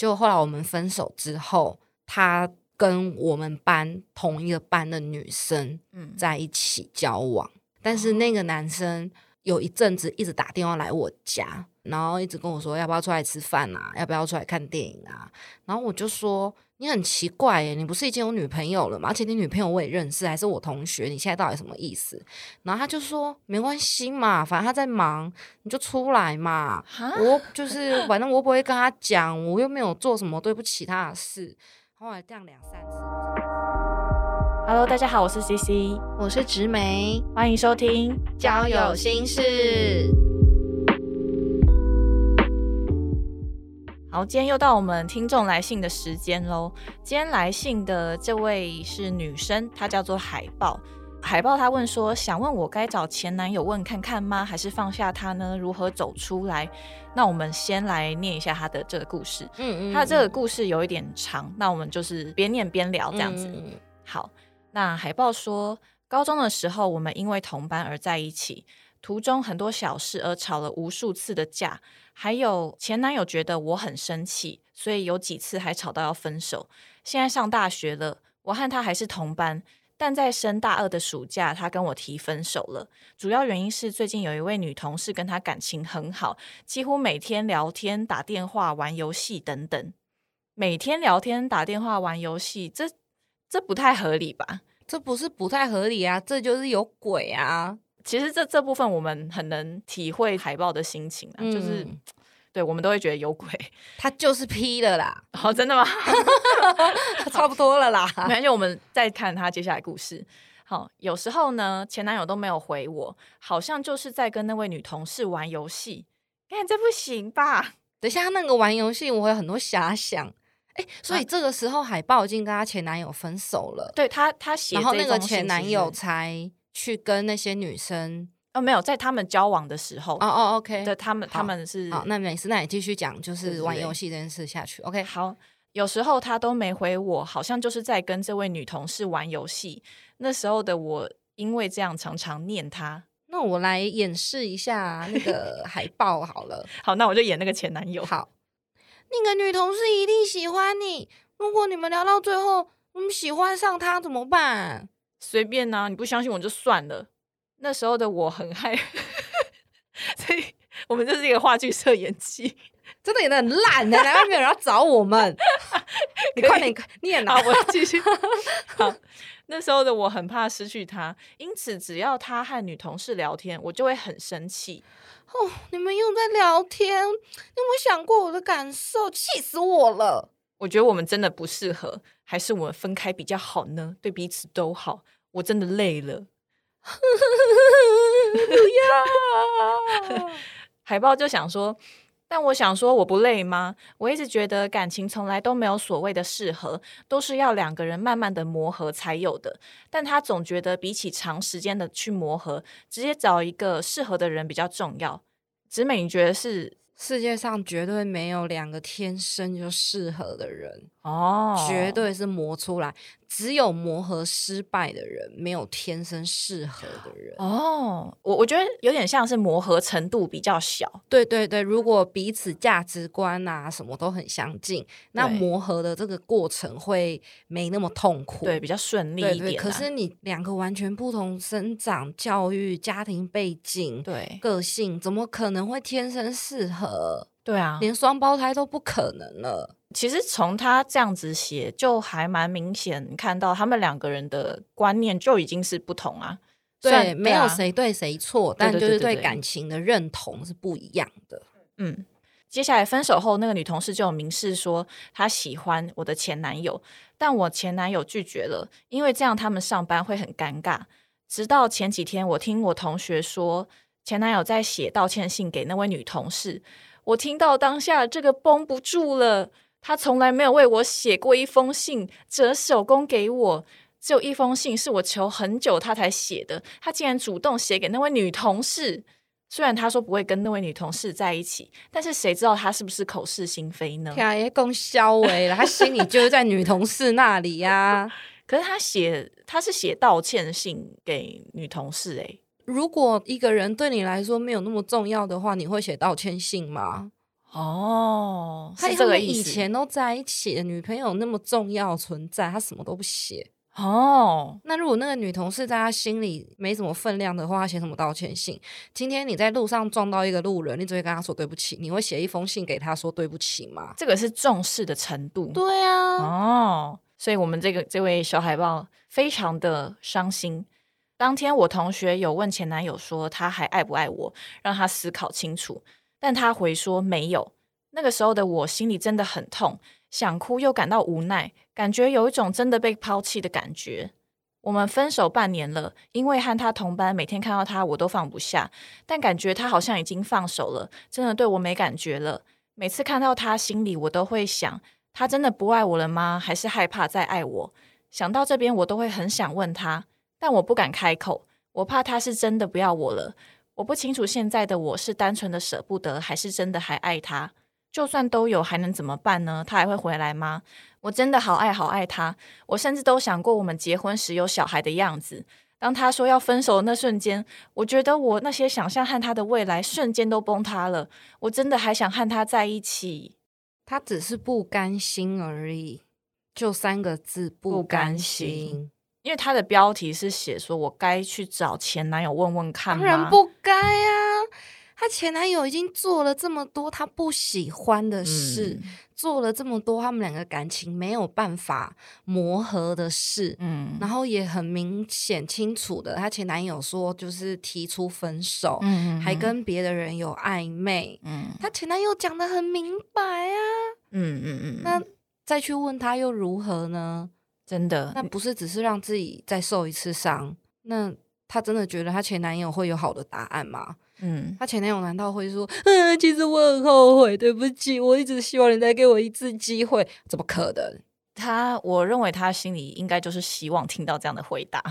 就后来我们分手之后，他跟我们班同一个班的女生嗯，在一起交往，但是那个男生有一阵子一直打电话来我家，然后一直跟我说要不要出来吃饭啊，要不要出来看电影啊，然后我就说你很奇怪耶，你不是已经有女朋友了吗？而且你女朋友我也认识，还是我同学，你现在到底什么意思？然后他就说没关系嘛，反正他在忙，你就出来嘛。哈我就是反正我不会跟他讲，我又没有做什么对不起他的事。后来这样两三次，Hello，大家好，我是 CC，我是植梅，欢迎收听交友心事。好，今天又到我们听众来信的时间喽。今天来信的这位是女生，她叫做海豹。海豹她问说，想问我该找前男友问看看吗？还是放下他呢？如何走出来？那我们先来念一下她的这个故事。嗯嗯她这个故事有一点长，那我们就是边念边聊这样子。嗯好，那海豹说，高中的时候我们因为同班而在一起，途中很多小事而吵了无数次的架，还有前男友觉得我很生气，所以有几次还吵到要分手。现在上大学了，我和他还是同班。但在升大二的暑假，他跟我提分手了。主要原因是最近有一位女同事跟他感情很好，几乎每天聊天、打电话、玩游戏等等。每天聊天、打电话、玩游戏，这这不太合理吧？这不是不太合理啊，这就是有鬼啊！其实这这部分我们很能体会海豹的心情啊，就是嗯对我们都会觉得有鬼。他就是 P 的啦，哦，真的吗？差不多了啦。没关系，我们再看他接下来故事。好，有时候呢，前男友都没有回我，好像就是在跟那位女同事玩游戏。看这不行吧？等一下那个玩游戏，我有很多遐想。哎，所以这个时候海豹已经跟她前男友分手了，对他，他写然后那个前男友才去跟那些女生。哦，没有在他们交往的时候，哦哦，OK，对他们好他们是好，那没事，那你继续讲，就是玩游戏这件事下去。OK，好，有时候他都没回我，好像就是在跟这位女同事玩游戏。那时候的我，因为这样常常念他。那我来演示一下那个海报好了。好，那我就演那个前男友。好，那个女同事一定喜欢你。如果你们聊到最后，嗯，喜欢上他怎么办？随便呐、你不相信我就算了。那时候的我很害，所以我们就是一个话剧社演技。真的演的很烂的，难怪没有人要找我们。你快点念好，啊！我继续。好，那时候的我很怕失去他，因此只要他和女同事聊天，我就会很生气。哦，你们又在聊天，你有没有想过我的感受？气死我了！我觉得我们真的不适合，还是我们分开比较好呢？对彼此都好。我真的累了。不要。海豹就想说，但我想说，我不累吗？我一直觉得感情从来都没有所谓的适合，都是要两个人慢慢的磨合才有的。但他总觉得比起长时间的去磨合，直接找一个适合的人比较重要。直美，你觉得是？世界上绝对没有两个天生就适合的人，哦绝对是磨出来。只有磨合失败的人，没有天生适合的人。哦，我我觉得有点像是磨合程度比较小。对对对，如果彼此价值观啊什么都很相近，那磨合的这个过程会没那么痛苦。对，比较顺利一点啊、可是你两个完全不同生长、教育、家庭背景、对个性，怎么可能会天生适合？对啊，连双胞胎都不可能了。其实从他这样子写，就还蛮明显看到他们两个人的观念就已经是不同啊。虽对，然没有啊谁对谁错，但就是对感情的认同是不一样的。嗯，接下来分手后，那个女同事就有明示说她喜欢我的前男友，但我前男友拒绝了，因为这样他们上班会很尴尬。直到前几天，我听我同学说前男友在写道歉信给那位女同事，我听到当下这个绷不住了。他从来没有为我写过一封信，折手工给我。只有一封信是我求很久他才写的，他竟然主动写给那位女同事。虽然他说不会跟那位女同事在一起，但是谁知道他是不是口是心非呢？天啊，也更消为了，他心里就是在女同事那里呀、可是他写他是写道歉信给女同事、欸，如果一个人对你来说没有那么重要的话，你会写道歉信吗？哦，他是这个意思。前都在一起的女朋友那么重要存在，他什么都不写。哦，那如果那个女同事在他心里没什么分量的话，他写什么道歉信？今天你在路上撞到一个路人，你只会跟他说对不起，你会写一封信给他说对不起吗？这个是重视的程度。对啊，哦，所以我们这个这位小海豹非常的伤心。当天我同学有问前男友说他还爱不爱我，让他思考清楚，但他回说没有。那个时候的我心里真的很痛，想哭又感到无奈，感觉有一种真的被抛弃的感觉。我们分手半年了，因为和他同班，每天看到他我都放不下，但感觉他好像已经放手了，真的对我没感觉了。每次看到他，心里我都会想，他真的不爱我了吗？还是害怕再爱我？想到这边，我都会很想问他，但我不敢开口，我怕他是真的不要我了。我不清楚现在的我是单纯的舍不得，还是真的还爱他。就算都有，还能怎么办呢？他还会回来吗？我真的好爱好爱他，我甚至都想过我们结婚时有小孩的样子。当他说要分手的那瞬间，我觉得我那些想象和他的未来瞬间都崩塌了。我真的还想和他在一起。他只是不甘心而已，就三个字，不甘心。因为他的标题是写说我该去找前男友问问看吗？当然不该啊！她前男友已经做了这么多她不喜欢的事，嗯做了这么多他们两个感情没有办法磨合的事，嗯然后也很明显清楚的，她前男友说就是提出分手，嗯还跟别的人有暧昧。嗯她前男友讲的很明白啊，嗯嗯嗯，那再去问他又如何呢？真的那不是只是让自己再受一次伤？那她真的觉得她前男友会有好的答案吗？嗯她前男友难道会说：“嗯，其实我很后悔，对不起，我一直希望你再给我一次机会。”怎么可能？他，我认为他心里应该就是希望听到这样的回答，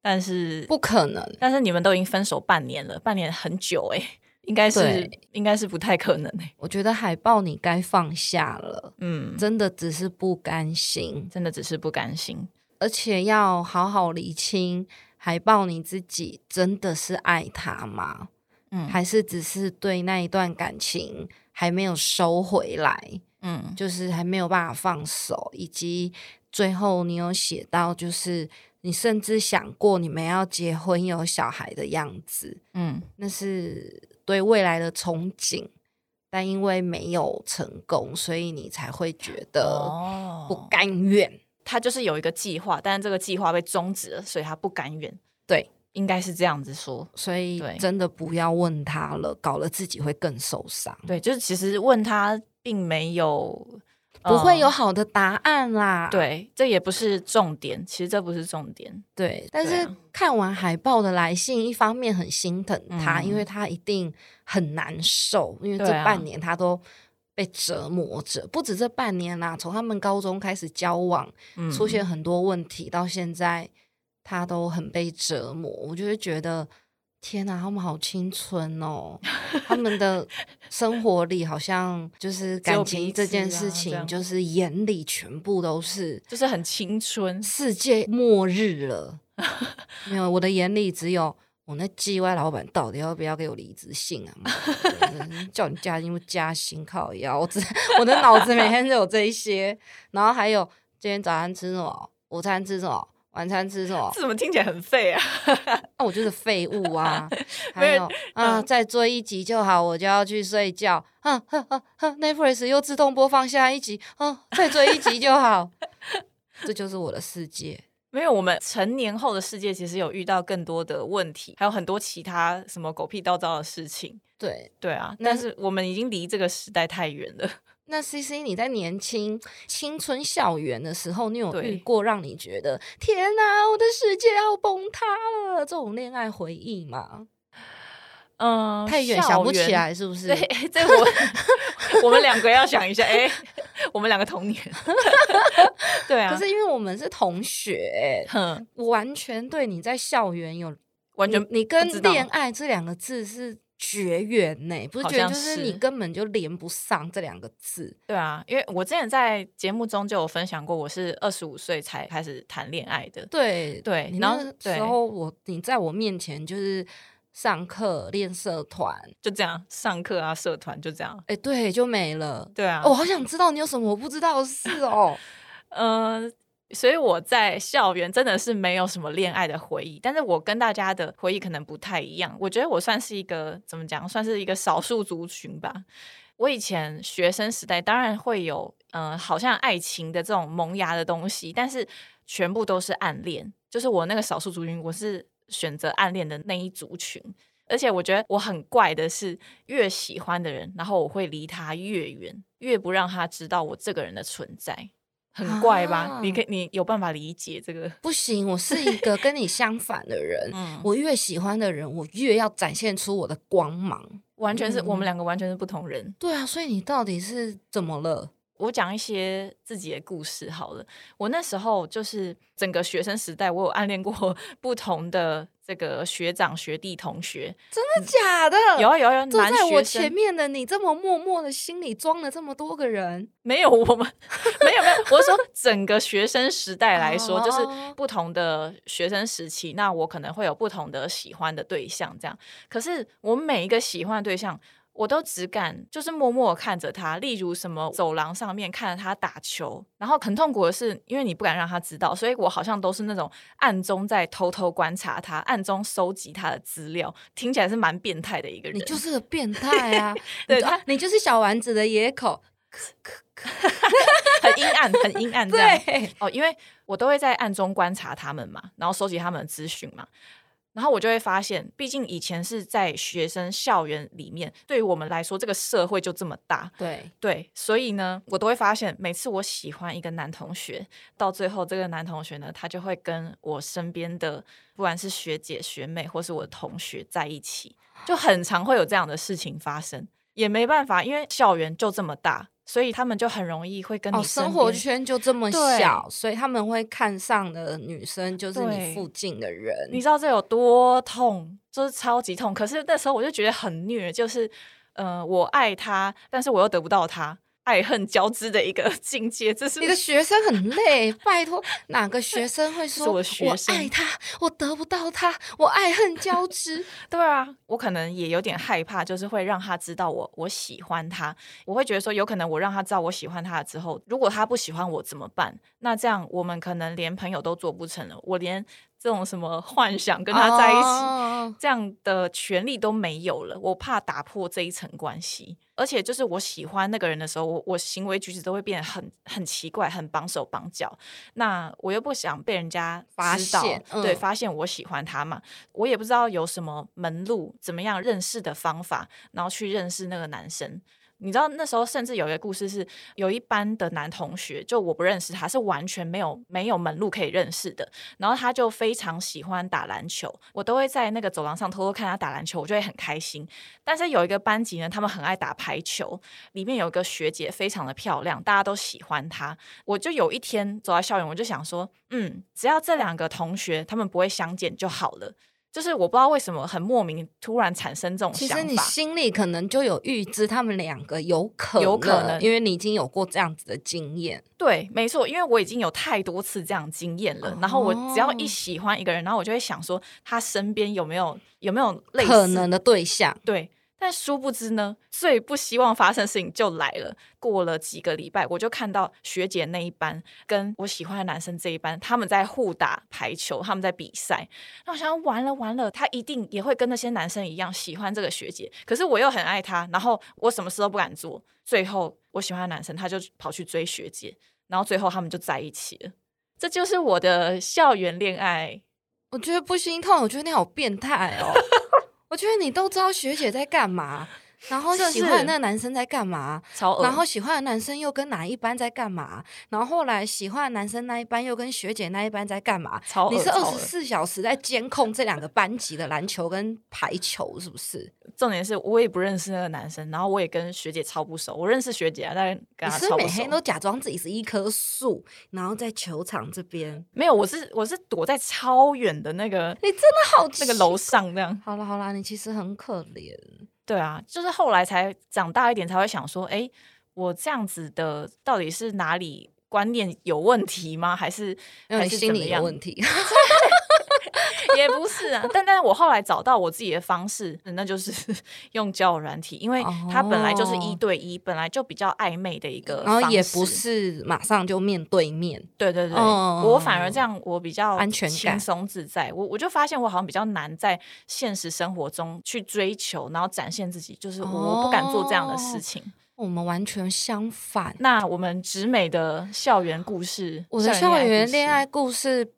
但是不可能。但是你们都已经分手半年了，半年很久哎、应该是应该是不太可能哎、我觉得海报你该放下了，嗯，真的只是不甘心，真的只是不甘心。而且要好好理清海报你自己真的是爱他吗？嗯还是只是对那一段感情还没有收回来？嗯就是还没有办法放手，以及最后你有写到，就是你甚至想过你们要结婚有小孩的样子，嗯那是对未来的憧憬，但因为没有成功，所以你才会觉得哦不甘愿。他就是有一个计划，但是这个计划被终止了，所以他不甘愿。对，应该是这样子说。所以真的不要问他了，搞了自己会更受伤，对，就是其实问他并没有不会有嗯好的答案啦。对，这也不是重点，其实这不是重点。对，但是看完海报的来信，一方面很心疼他，因为嗯他一定很难受，因为这半年他都被折磨着，不止这半年啦，从他们高中开始交往，嗯出现很多问题，到现在他都很被折磨，我就会觉得。天哪，他们好青春哦！他们的 生活里好像就是感情这件事情，就是眼里全部都是就是很青春，世界末日了。没有，我的眼里只有我那 G Y 老板到底要不要给我离职信啊？叫你加薪不加薪，靠腰！我只我的脑子每天都有这一些，然后还有今天早餐吃什么，午餐吃什么，晚餐吃什么？这怎么听起来很废啊？那、我就是废物啊！还有啊，嗯再追一集就好，我就要去睡觉。哼哼哼哼，Netflix 又自动播放下一集，嗯，再追一集就好。这就是我的世界。没有，我们成年后的世界其实有遇到更多的问题，还有很多其他什么狗屁倒灶的事情。对，对啊，但是我们已经离这个时代太远了。那 C C，你在年轻青春校园的时候，你有遇过让你觉得天哪，我的世界要崩塌了这种恋爱回忆吗？嗯，太远想不起。来，是不是？对，这我我们两个要想一下，哎、我们两个童年，对啊，可是因为我们是同学，完全对你在校园有完全你你跟恋爱这两个字是绝缘呢、不是绝缘，就是你根本就连不上这两个字。对啊，因为我之前在节目中就有分享过，我是二十五岁才开始谈恋爱的。对对你然后对那时候我你在我面前就是上课、练社团，就这样上课啊，社团就这样。哎，对，就没了。对啊，我好想知道你有什么我不知道的事哦。嗯。所以我在校园真的是没有什么恋爱的回忆，但是我跟大家的回忆可能不太一样。我觉得我算是一个怎么讲，算是一个少数族群吧。我以前学生时代当然会有，嗯，好像爱情的这种萌芽的东西，但是全部都是暗恋。就是我那个少数族群，我是选择暗恋的那一族群。而且我觉得我很怪的是，越喜欢的人，然后我会离他越远，越不让他知道我这个人的存在。很怪吧？你可你有办法理解这个？不行，我是一个跟你相反的人。嗯，我越喜欢的人，我越要展现出我的光芒。完全是我们两个完全是不同人。对啊，所以你到底是怎么了？我讲一些自己的故事好了。我那时候就是整个学生时代，我有暗恋过 不同的。这个学长学弟同学，真的假的？有啊有啊，坐在我前面的你这么默默的，心里装了这么多个人，没有我们没有没有，我是说整个学生时代来说，就是不同的学生时期，那我可能会有不同的喜欢的对象，这样。可是我每一个喜欢的对象。我都只敢就是默默看着他，例如什么走廊上面看着他打球，然后很痛苦的是，因为你不敢让他知道，所以我好像都是那种暗中在偷偷观察他，暗中收集他的资料，听起来是蛮变态的一个人。你就是个变态啊！对他，你就是小丸子的野口，很阴暗，很阴暗。对哦，因为我都会在暗中观察他们嘛，然后收集他们的资讯嘛。然后我就会发现，毕竟以前是在学生校园里面，对于我们来说，这个社会就这么大。对对，所以呢，我都会发现，每次我喜欢一个男同学，到最后这个男同学呢，他就会跟我身边的不管是学姐、学妹，或是我的同学在一起，就很常会有这样的事情发生。也没办法，因为校园就这么大。所以他们就很容易会跟你生活圈就这么小，所以他们会看上的女生就是你附近的人。你知道这有多痛，就是超级痛。可是那时候我就觉得很虐，就是，呃，我爱他，但是我又得不到他。爱恨交织的一个境界，这是你的学生很累。拜托，哪个学生会说我爱他，我得不到他，我爱恨交织？对啊，我可能也有点害怕，就是会让他知道我我喜欢他。我会觉得说，有可能我让他知道我喜欢他了之后，如果他不喜欢我怎么办？那这样我们可能连朋友都做不成了。我连。这种什么幻想跟他在一起，这样的权利都没有了。我怕打破这一层关系，而且就是我喜欢那个人的时候，我我行为举止都会变得很很奇怪，很绑手绑脚。那我又不想被人家发现，对，发现我喜欢他嘛。我也不知道有什么门路，怎么样认识的方法，然后去认识那个男生。你知道那时候甚至有一个故事是，有一班的男同学，就我不认识他，是完全没有没有门路可以认识的。然后他就非常喜欢打篮球，我都会在那个走廊上偷偷看他打篮球，我就会很开心。但是有一个班级呢，他们很爱打排球，里面有一个学姐非常的漂亮，大家都喜欢她。我就有一天走在校园，我就想说，嗯，只要这两个同学他们不会相见就好了。就是我不知道为什么很莫名突然产生这种想法。其实你心里可能就有预知他们两个有可有可能，因为你已经有过这样子的经验。对，没错，因为我已经有太多次这样经验了。然后我只要一喜欢一个人，然后我就会想说，他身边有没有有没有类似可能的对象？对。但殊不知呢，最不希望发生的事情就来了。过了几个礼拜，我就看到学姐那一班跟我喜欢的男生这一班，他们在互打排球，他们在比赛。那我想，完了完了，他一定也会跟那些男生一样喜欢这个学姐。可是我又很爱他，然后我什么事都不敢做。最后，我喜欢的男生他就跑去追学姐，然后最后他们就在一起了。这就是我的校园恋爱。我觉得不心痛，我觉得你好变态哦。我觉得你都知道学姐在干嘛，然后喜欢的那个男生在干嘛，超然后喜欢的男生又跟哪一班在干嘛，然后后来喜欢的男生那一班又跟学姐那一班在干嘛？超你是二十四小时在监控这两个班级的篮球跟排球，是不是？重点是我也不认识那个男生，然后我也跟学姐超不熟。我认识学姐啊，但跟他超不熟。每天都假装自己是一棵树，然后在球场这边。没有，我是我是躲在超远的那个。你真的好那个楼上这样。好了好了，你其实很可怜。对啊，就是后来才长大一点才会想说，哎，我这样子的到底是哪里观念有问题吗？还是还是心理有问题？也不是啊，但但是我后来找到我自己的方式，那就是 用交友软体，因为它本来就是一对一，本来就比较暧昧的一个，然后也不是马上就面对面。对对对，我反而这样，我比较安全、轻松自在。我我就发现我好像比较难在现实生活中去追求，然后展现自己，就是我不敢做这样的事情。我们完全相反。那我们直美的校园故事，我的校园恋爱故事不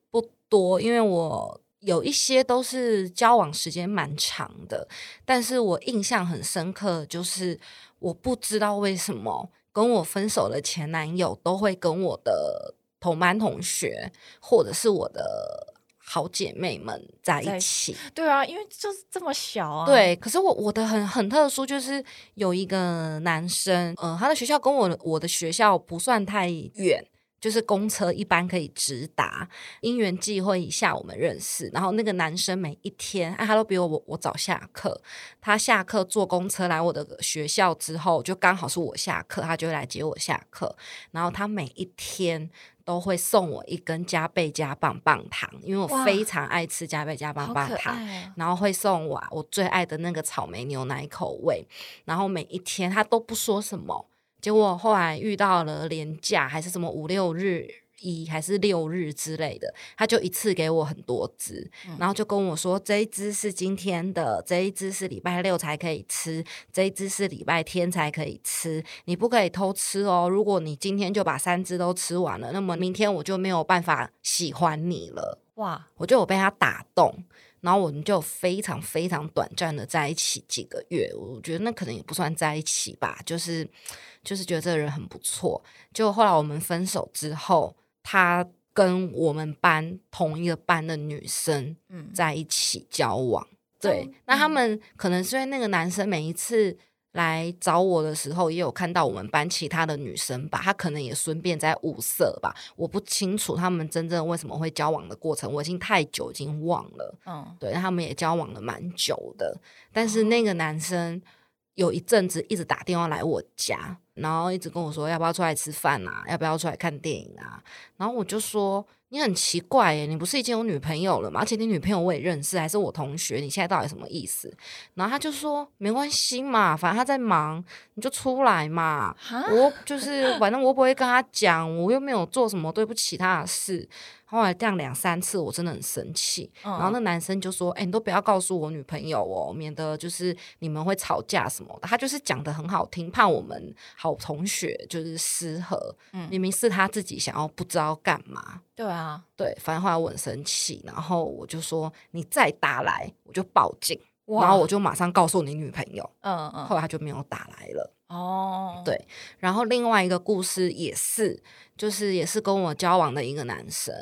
多，因为我有一些都是交往时间蛮长的，但是我印象很深刻，就是我不知道为什么跟我分手的前男友都会跟我的同班同学或者是我的。好姐妹们在一起，对啊，因为就是这么小啊。对，可是我我的很很特殊，就是有一个男生，呃，他的学校跟我我的学校不算太远，就是公车一般可以直达。因缘际会下，我们认识。然后那个男生每一天，哎，他都比我我早下课。他下课坐公车来我的学校之后，就刚好是我下课，他就会来接我下课。然后他每一天。都会送我一根加倍加棒棒糖，因为我非常爱吃加倍加棒棒糖。然后会送我我最爱的那个草莓牛奶口味。然后每一天他都不说什么，结果后来遇到了廉价还是什么五六日。一还是六日之类的，他就一次给我很多只，然后就跟我说这一只是今天的，这一只是礼拜六才可以吃，这一只是礼拜天才可以吃，你不可以偷吃哦。如果你今天就把三只都吃完了，那么明天我就没有办法喜欢你了。哇！我就我被他打动，然后我们就非常非常短暂的在一起几个月，我觉得那可能也不算在一起吧，就是就是觉得这个人很不错。就后来我们分手之后。他跟我们班同一个班的女生在一起交往，对，那他们可能是因为那个男生每一次来找我的时候，也有看到我们班其他的女生吧，她可能也顺便在物色吧，我不清楚他们真正为什么会交往的过程，我已经太久已经忘了，嗯，对，他们也交往了蛮久的，但是那个男生有一阵子一直打电话来我家。然后一直跟我说要不要出来吃饭啊，要不要出来看电影啊？然后我就说你很奇怪耶，你不是已经有女朋友了吗？而且你女朋友我也认识，还是我同学，你现在到底什么意思？然后他就说没关系嘛，反正他在忙，你就出来嘛。我就是反正我不会跟他讲，我又没有做什么对不起他的事。后来这样两三次，我真的很生气。然后那男生就说：“哎，你都不要告诉我女朋友哦，免得就是你们会吵架什么的。”他就是讲的很好听，怕我们好同学就是失和。嗯明明是他自己想要不知道干嘛。对啊，对，反正后来我很生气，然后我就说：“你再打来，我就报警。”然后我就马上告诉你女朋友。嗯嗯。后来他就没有打来了。哦。对，然后另外一个故事也是。就是也是跟我交往的一个男生，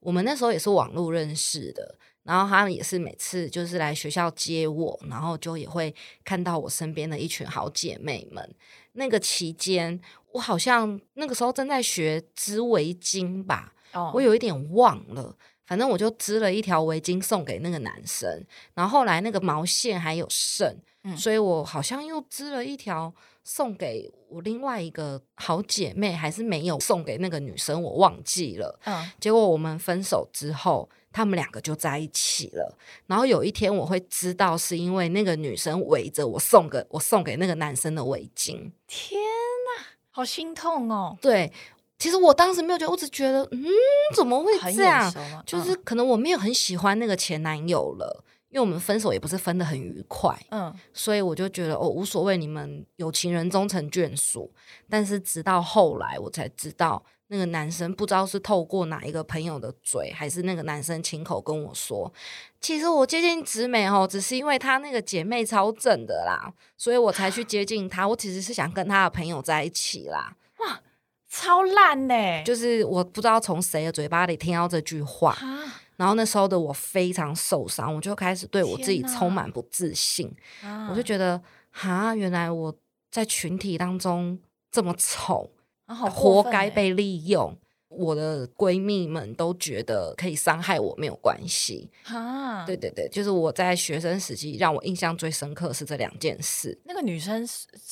我们那时候也是网络认识的，然后他也是每次就是来学校接我，然后就也会看到我身边的一群好姐妹们。那个期间，我好像那个时候正在学织围巾吧，我有一点忘了，反正我就织了一条围巾送给那个男生，然后后来那个毛线还有剩，所以我好像又织了一条。送给我另外一个好姐妹，还是没有送给那个女生，我忘记了。嗯，结果我们分手之后，他们两个就在一起了。然后有一天我会知道，是因为那个女生围着我送给我送给那个男生的围巾。天哪，好心痛哦！对，其实我当时没有觉得，我只觉得，嗯，怎么会这样？就是可能我没有很喜欢那个前男友了。因为我们分手也不是分的很愉快，嗯，所以我就觉得哦无所谓，你们有情人终成眷属。但是直到后来我才知道，那个男生不知道是透过哪一个朋友的嘴，还是那个男生亲口跟我说，其实我接近直美哦，只是因为他那个姐妹超正的啦，所以我才去接近他。我其实是想跟他的朋友在一起啦。哇，超烂呢！就是我不知道从谁的嘴巴里听到这句话。然后那时候的我非常受伤，我就开始对我自己充满不自信。我就觉得，哈，原来我在群体当中这么丑，活该被利用。我的闺蜜们都觉得可以伤害我没有关系。哈，对对对，就是我在学生时期让我印象最深刻是这两件事。那个女生，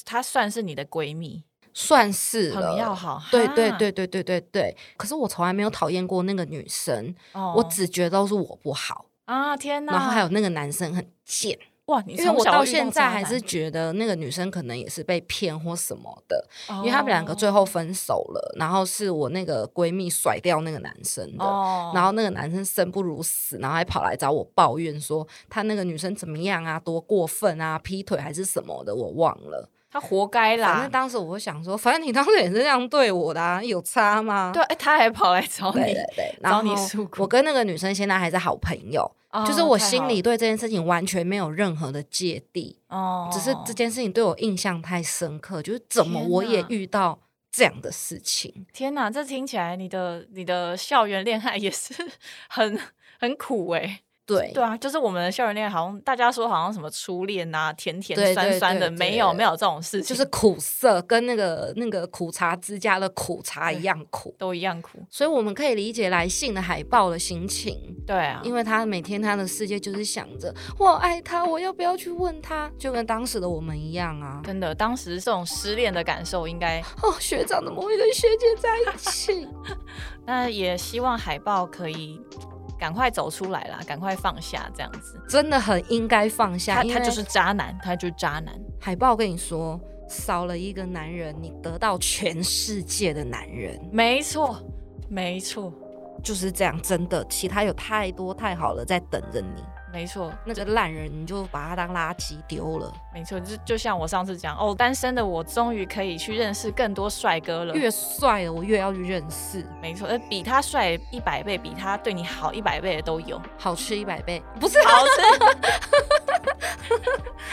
她算是你的闺蜜。算是很要好，对对对对对对对。可是我从来没有讨厌过那个女生，我只觉得都是我不好。啊！天哪！然后还有那个男生很贱，哇，你因为我到现在还是觉得那个女生可能也是被骗或什么的，因为他们两个哦最后分手了，然后是我那个闺蜜甩掉那个男生的。哦，然后那个男生生不如死，然后还跑来找我抱怨说他那个女生怎么样啊，多过分啊，劈腿还是什么的，我忘了。他活该啦反正。当时我会想说，反正你当时也是这样对我的、啊，有差吗？对，哎，他还跑来找对你，对对，找然后你诉苦我跟那个女生现在还是好朋友，哦就是我心里对这件事情完全没有任何的芥蒂，哦，只是这件事情对我印象太深刻，就是怎么我也遇到这样的事情。天哪，这听起来你的你的校园恋爱也是 很很苦哎、对对啊，就是我们的校园恋爱，好像大家说好像什么初恋啊，甜甜酸酸的，对没有没有这种事情，就是苦涩，跟那个那个苦茶之家的苦茶一样苦，都一样苦。所以我们可以理解来信的海报的心情，对啊，因为他每天他的世界就是想着我爱他，我要不要去问他，就跟当时的我们一样啊。真的，当时这种失恋的感受，应该哦，学长怎么会跟学姐在一起？那也希望海报可以赶快走出来啦，赶快放下这样子。真的很应该放下，他他就是渣男，他就是渣男。海报跟你说，少了一个男人，你得到全世界的男人，没错，没错，就是这样，真的，其他有太多太好了在等着你，没错，那个烂人你就把他当垃圾丢了，没错，就就像我上次讲哦，单身的我终于可以去认识更多帅哥了。越帅的我越要去认识，没错，呃，比他帅一百倍，比他对你好一百倍的都有。好吃一百倍，不是好吃。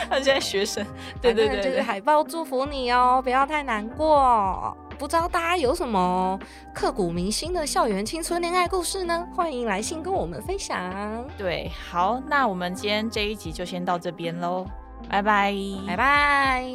他现在学生，对对对就是海报祝福你哦，不要太难过。不知道大家有什么刻骨铭心的校园青春恋爱故事呢？欢迎来信跟我们分享。对，好，那我们今天这一集就先到这边喽，拜拜，拜。拜。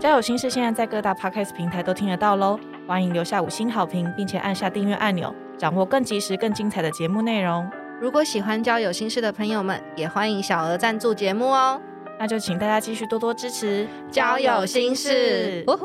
交友心事现在在各大 podcast 平台都听得到喽，欢迎留下五星好评，并且按下订阅按钮，掌握更及时、更精彩的节目内容。如果喜欢交友心事的朋友们，也欢迎小额赞助节目哦。那就请大家继续多多支持交友心事，呜呼！